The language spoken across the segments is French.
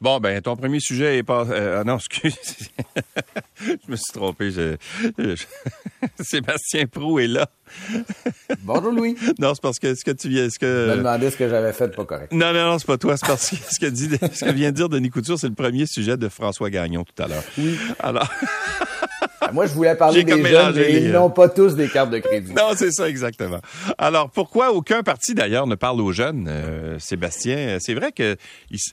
Bon, ben, ton premier sujet est pas. Euh, non, excuse. je me suis trompé. Je... Sébastien Prou est là. Bonjour Louis. Non, c'est parce que ce que tu viens. Ce que... Je me demandais ce que j'avais fait de pas correct. Non, non, non, c'est pas toi. C'est parce que ce que, dit, ce que vient de dire Denis Couture, c'est le premier sujet de François Gagnon tout à l'heure. Oui. Alors. Moi, je voulais parler des jeunes, mais ils n'ont pas tous des cartes de crédit. Non, c'est ça, exactement. Alors, pourquoi aucun parti, d'ailleurs, ne parle aux jeunes, euh, Sébastien? C'est vrai que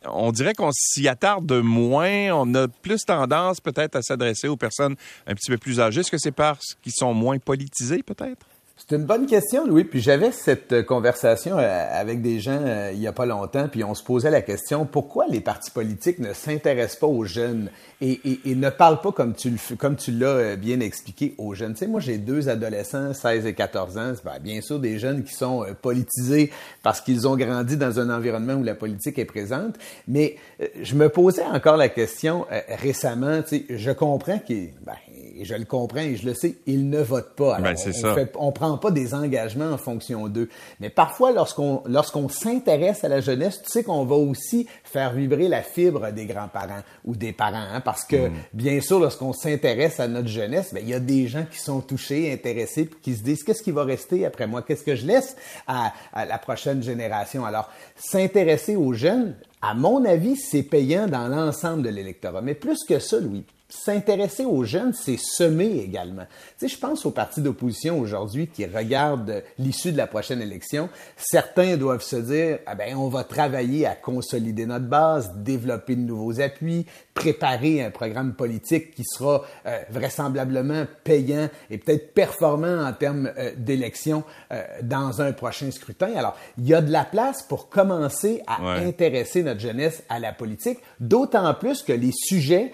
on dirait qu'on s'y attarde moins, on a plus tendance peut-être à s'adresser aux personnes un petit peu plus âgées. Est-ce que c'est parce qu'ils sont moins politisés, peut-être? C'est une bonne question, Louis. Puis j'avais cette euh, conversation euh, avec des gens euh, il y a pas longtemps, puis on se posait la question pourquoi les partis politiques ne s'intéressent pas aux jeunes et, ne parlent pas comme tu comme tu l'as bien expliqué aux jeunes? Tu sais, moi j'ai deux adolescents, 16 et 14 ans. Ben, bien sûr des jeunes qui sont politisés parce qu'ils ont grandi dans un environnement où la politique est présente. Mais je me posais encore la question récemment. Tu sais, je comprends qu'ils ben, et je le comprends et je le sais, ils ne votent pas. Ben, Alors, on, ne prend pas des engagements en fonction d'eux. Mais parfois, lorsqu'on lorsqu'on s'intéresse à la jeunesse, tu sais qu'on va aussi faire vibrer la fibre des grands-parents ou des parents, hein, parce que mm. bien sûr, lorsqu'on s'intéresse à notre jeunesse, ben, il y a des gens qui sont touchés, intéressés, puis qui se disent qu'est-ce qui va rester après moi, qu'est-ce que je laisse à, à la prochaine génération? Alors, s'intéresser aux jeunes, à mon avis, c'est payant dans l'ensemble de l'électorat. Mais plus que ça, Louis, s'intéresser aux jeunes, c'est semer également. Tu sais, je pense aux partis d'opposition aujourd'hui qui regardent l'issue de la prochaine élection. Certains doivent se dire, ah ben, on va travailler à consolider notre base, développer de nouveaux appuis, préparer un programme politique qui sera euh, vraisemblablement payant et peut-être performant en termes euh, d'élection euh, dans un prochain scrutin. Alors, il y a de la place pour commencer à intéresser notre jeunesse à la politique, d'autant plus que les sujets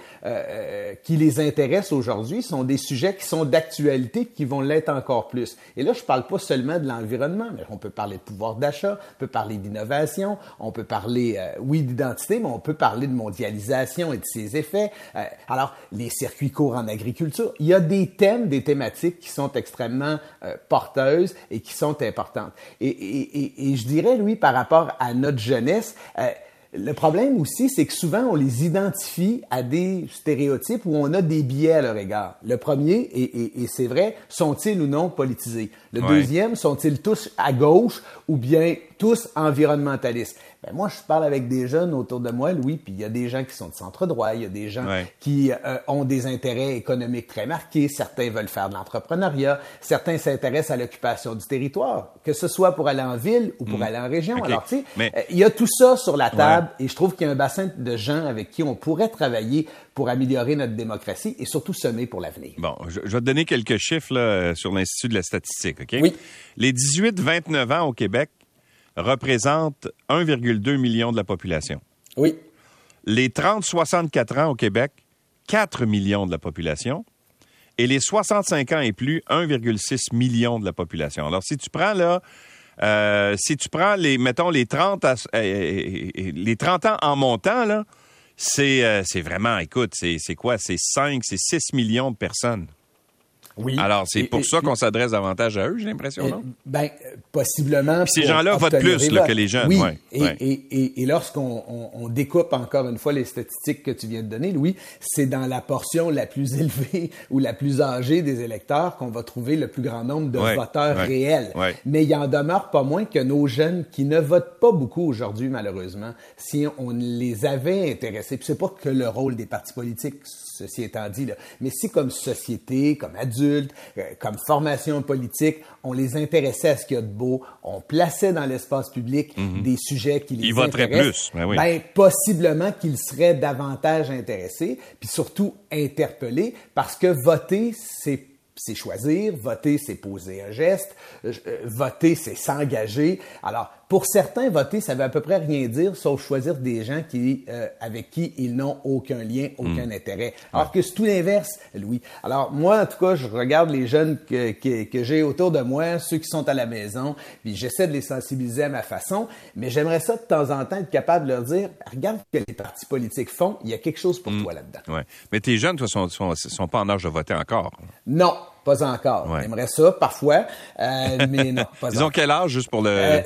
qui les intéressent aujourd'hui sont des sujets qui sont d'actualité, qui vont l'être encore plus. Et là, je parle pas seulement de l'environnement, mais on peut parler de pouvoir d'achat, on peut parler d'innovation, on peut parler, oui, d'identité, mais on peut parler de mondialisation et de ses effets. Euh, alors, les circuits courts en agriculture, il y a des thèmes, des thématiques qui sont extrêmement euh, porteuses et qui sont importantes. Et, et, et, je dirais, Louis, par rapport à notre jeunesse, euh, le problème aussi, c'est que souvent, on les identifie à des stéréotypes où on a des biais à leur égard. Le premier, et, et c'est vrai, sont-ils ou non politisés? Le deuxième, sont-ils tous à gauche ou bien tous environnementalistes? Ben moi, je parle avec des jeunes autour de moi, Louis, puis il y a des gens qui sont de centre-droit, il y a des gens qui euh, ont des intérêts économiques très marqués, certains veulent faire de l'entrepreneuriat, certains s'intéressent à l'occupation du territoire, que ce soit pour aller en ville ou pour mm. aller en région. Alors, tu sais, euh, il y a tout ça sur la table et je trouve qu'il y a un bassin de gens avec qui on pourrait travailler pour améliorer notre démocratie et surtout semer pour l'avenir. Bon, je, vais te donner quelques chiffres là, sur l'Institut de la statistique, OK? Oui. Les 18-29 ans au Québec représente 1,2 million de la population. Oui. Les 30-64 ans au Québec, 4 millions de la population. Et les 65 ans et plus, 1,6 million de la population. Alors, si tu prends là, euh, si tu prends les, mettons, les 30, euh, les 30 ans en montant, là, c'est, euh, vraiment, écoute, c'est, c'est quoi? C'est 5, c'est 6 millions de personnes. Oui. Alors, c'est pour ça qu'on s'adresse davantage à eux, j'ai l'impression, non? Ben, possiblement. ces gens-là votent plus que les jeunes. Oui. Et, lorsqu'on on, découpe encore une fois les statistiques que tu viens de donner, Louis, c'est dans la portion la plus élevée ou la plus âgée des électeurs qu'on va trouver le plus grand nombre de voteurs réels. Mais il en demeure pas moins que nos jeunes qui ne votent pas beaucoup aujourd'hui, malheureusement, si on les avait intéressés, puis c'est pas que le rôle des partis politiques, ceci étant dit, là, mais si comme société, comme adultes, euh, comme formation politique, on les intéressait à ce qu'il y a de beau, on plaçait dans l'espace public mhm. des sujets qui les Ils voteraient plus, ben, ben possiblement qu'ils seraient davantage intéressés, puis surtout interpellés, parce que voter, c'est c'est choisir, voter, c'est poser un geste, euh, voter, c'est s'engager. Alors, pour certains, voter, ça veut à peu près rien dire, sauf choisir des gens qui, euh, avec qui ils n'ont aucun lien, aucun hmm. intérêt. Alors que c'est tout l'inverse, Louis. Alors moi, en tout cas, je regarde les jeunes que, que, que j'ai autour de moi, ceux qui sont à la maison, puis j'essaie de les sensibiliser à ma façon, mais j'aimerais ça de temps en temps être capable de leur dire, regarde ce que les partis politiques font, il y a quelque chose pour hmm. toi là-dedans. Ouais. Mais tes jeunes, toi, sont, sont, sont pas en âge de voter encore? Non, pas encore. On aimerait ça parfois, euh, mais non, pas Ils ont quel âge juste pour le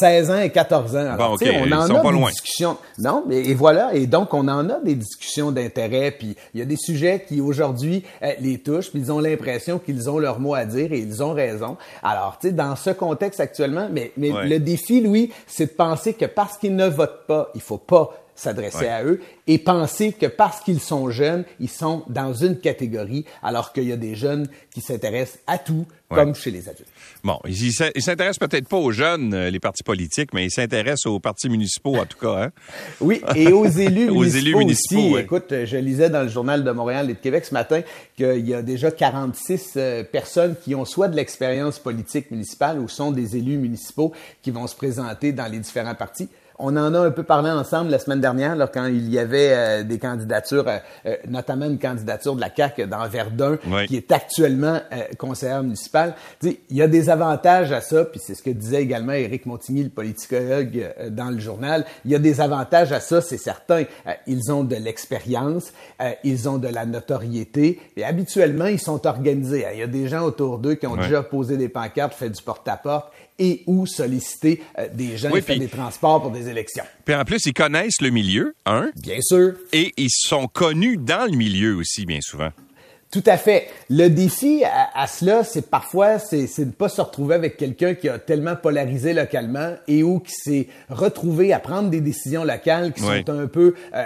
16 ans et 14 ans. bon, OK, on en sont a pas des loin. discussions. Non, mais et voilà, et donc on en a des discussions d'intérêt, puis il y a des sujets qui aujourd'hui les touchent, puis ils ont l'impression qu'ils ont leur mot à dire et ils ont raison. Alors, tu sais, dans ce contexte actuellement, mais, mais le défi, Louis, c'est de penser que parce qu'ils ne votent pas, il faut pas s'adresser à eux et penser que parce qu'ils sont jeunes, ils sont dans une catégorie, alors qu'il y a des jeunes qui s'intéressent à tout, comme chez les adultes. Bon, ils s'intéressent peut-être pas aux jeunes, euh, les partis politiques, mais ils s'intéressent aux partis municipaux, en tout cas. Hein? Oui, et aux élus aux municipaux, élus municipaux aussi. Écoute, je lisais dans le journal de Montréal et de Québec ce matin qu'il y a déjà 46 euh, personnes qui ont soit de l'expérience politique municipale ou sont des élus municipaux qui vont se présenter dans les différents partis. On en a un peu parlé ensemble la semaine dernière, là, quand il y avait euh, des candidatures, euh, euh, notamment une candidature de la CAQ dans Verdun, qui est actuellement conseillère municipale. il y a des avantages à ça, puis c'est ce que disait également Éric Montigny, le politicologue, dans le journal. Il y a des avantages à ça, c'est certain. ils ont de l'expérience, ils ont de la notoriété, et habituellement, ils sont organisés. Il y a des gens autour d'eux qui ont déjà posé des pancartes, fait du porte-à-porte, et ou solliciter euh, des gens qui font des transports pour des élections. Puis en plus, ils connaissent le milieu, hein? Bien sûr. Et ils sont connus dans le milieu aussi, bien souvent. Tout à fait. Le défi à, cela, c'est parfois, c'est de ne pas se retrouver avec quelqu'un qui a tellement polarisé localement et ou qui s'est retrouvé à prendre des décisions locales qui sont un peu euh,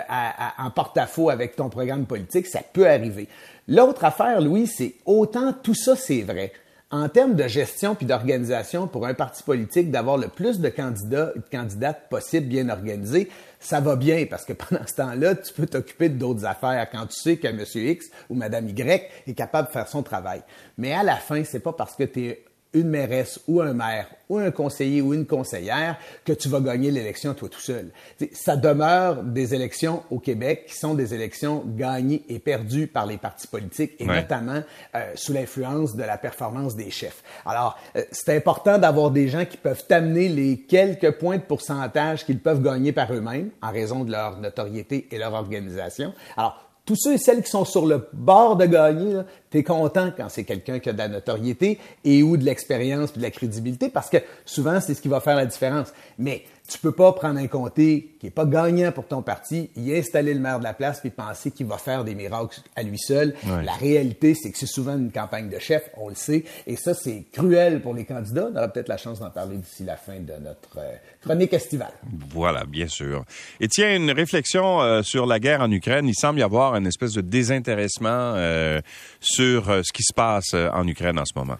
en porte-à-faux avec ton programme politique. Ça peut arriver. L'autre affaire, Louis, c'est autant tout ça, c'est vrai en termes de gestion puis d'organisation pour un parti politique, d'avoir le plus de candidats et de candidates possibles bien organisés, ça va bien parce que pendant ce temps-là, tu peux t'occuper d'autres affaires quand tu sais que M. X ou Mme Y est capable de faire son travail. Mais à la fin, c'est pas parce que tu es une mairesse ou un maire ou un conseiller ou une conseillère que tu vas gagner l'élection toi tout seul. ça demeure des élections au Québec qui sont des élections gagnées et perdues par les partis politiques et notamment euh, sous l'influence de la performance des chefs. Alors, euh, c'est important d'avoir des gens qui peuvent t'amener les quelques points de pourcentage qu'ils peuvent gagner par eux-mêmes en raison de leur notoriété et leur organisation. Alors, tous ceux et celles qui sont sur le bord de gagner, tu es content quand c'est quelqu'un qui a de la notoriété et ou de l'expérience et de la crédibilité parce que souvent, c'est ce qui va faire la différence. Mais tu peux pas prendre un comté qui est pas gagnant pour ton parti, y installer le maire de la place puis penser qu'il va faire des miracles à lui seul. La réalité, c'est que c'est souvent une campagne de chef, on le sait, et ça c'est cruel pour les candidats. On aura peut-être la chance d'en parler d'ici la fin de notre euh, chronique estivale. Voilà, bien sûr. Et tiens, une réflexion euh, sur la guerre en Ukraine. Il semble y avoir une espèce de désintéressement euh, sur ce qui se passe en Ukraine en ce moment.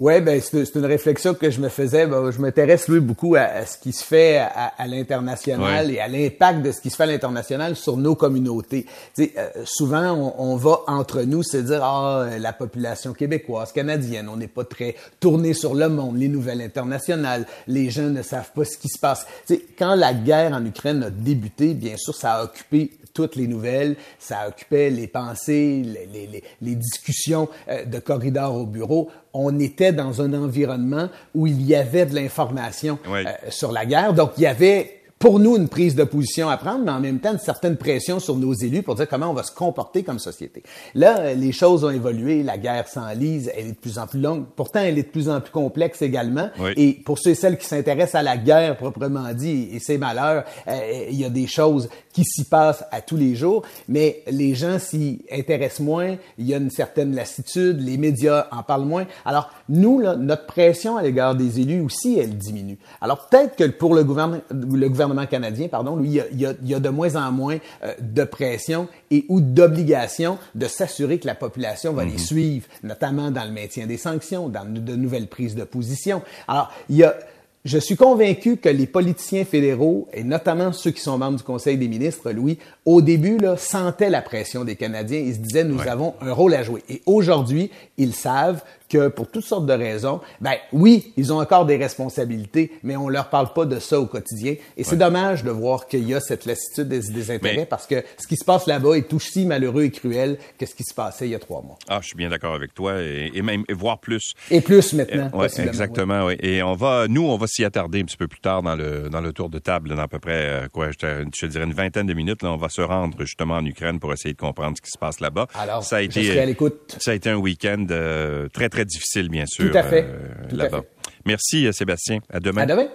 Oui, ben c'est une réflexion que je me faisais. Ben, je m'intéresse lui beaucoup à, ce qui se fait à, l'international et à l'impact de ce qui se fait à l'international sur nos communautés. Euh, souvent, on, on, va entre nous se dire ah la population québécoise, canadienne, on n'est pas très tourné sur le monde, les nouvelles internationales, les gens ne savent pas ce qui se passe. Tu sais, quand la guerre en Ukraine a débuté, bien sûr, ça a occupé toutes les nouvelles, ça occupait les pensées, les, les, les discussions euh, de corridors au bureau. On était dans un environnement où il y avait de l'information euh, sur la guerre. Donc, il y avait pour nous une prise de position à prendre, mais en même temps une certaine pression sur nos élus pour dire comment on va se comporter comme société. Là, euh, les choses ont évolué, la guerre s'enlise, elle est de plus en plus longue, pourtant elle est de plus en plus complexe également. Et pour ceux et celles qui s'intéressent à la guerre proprement dit et ses malheurs, euh, il y a des choses qui s'y passent à tous les jours, mais les gens s'y intéressent moins, il y a une certaine lassitude, les médias en parlent moins. Alors nous, là, notre pression à l'égard des élus aussi, elle diminue. Alors peut-être que pour le gouvernement, le gouvernement canadien, pardon, lui, il y a, il y a de moins en moins euh, de pression et ou d'obligation de s'assurer que la population va les mhm. suivre, notamment dans le maintien des sanctions, dans de nouvelles prises de position. Alors, il y a je suis convaincu que les politiciens fédéraux, et notamment ceux qui sont membres du Conseil des ministres, Louis, au début, là, sentaient la pression des Canadiens. Ils se disaient, nous avons un rôle à jouer. Et aujourd'hui, ils savent que pour toutes sortes de raisons, ben oui, ils ont encore des responsabilités, mais on leur parle pas de ça au quotidien. Et c'est dommage de voir qu'il y a cette lassitude des, des intérêts parce que ce qui se passe là-bas est aussi malheureux et cruel que ce qui se passait il y a trois mois. Ah, je suis bien d'accord avec toi et, et même et voire plus. Et plus maintenant. Euh, ouais, exactement, oui. Et on va, nous, on va s'y attarder un petit peu plus tard dans le dans le tour de table, dans à peu près euh, quoi, je te, je te dirais une vingtaine de minutes. Là, on va se rendre justement en Ukraine pour essayer de comprendre ce qui se passe là-bas. Alors, ça a été, je serai à l'écoute. Ça a été un week-end euh, très très difficile, bien sûr. Tout à fait. euh, Tout à fait. Merci, euh, Sébastien. À demain. À demain.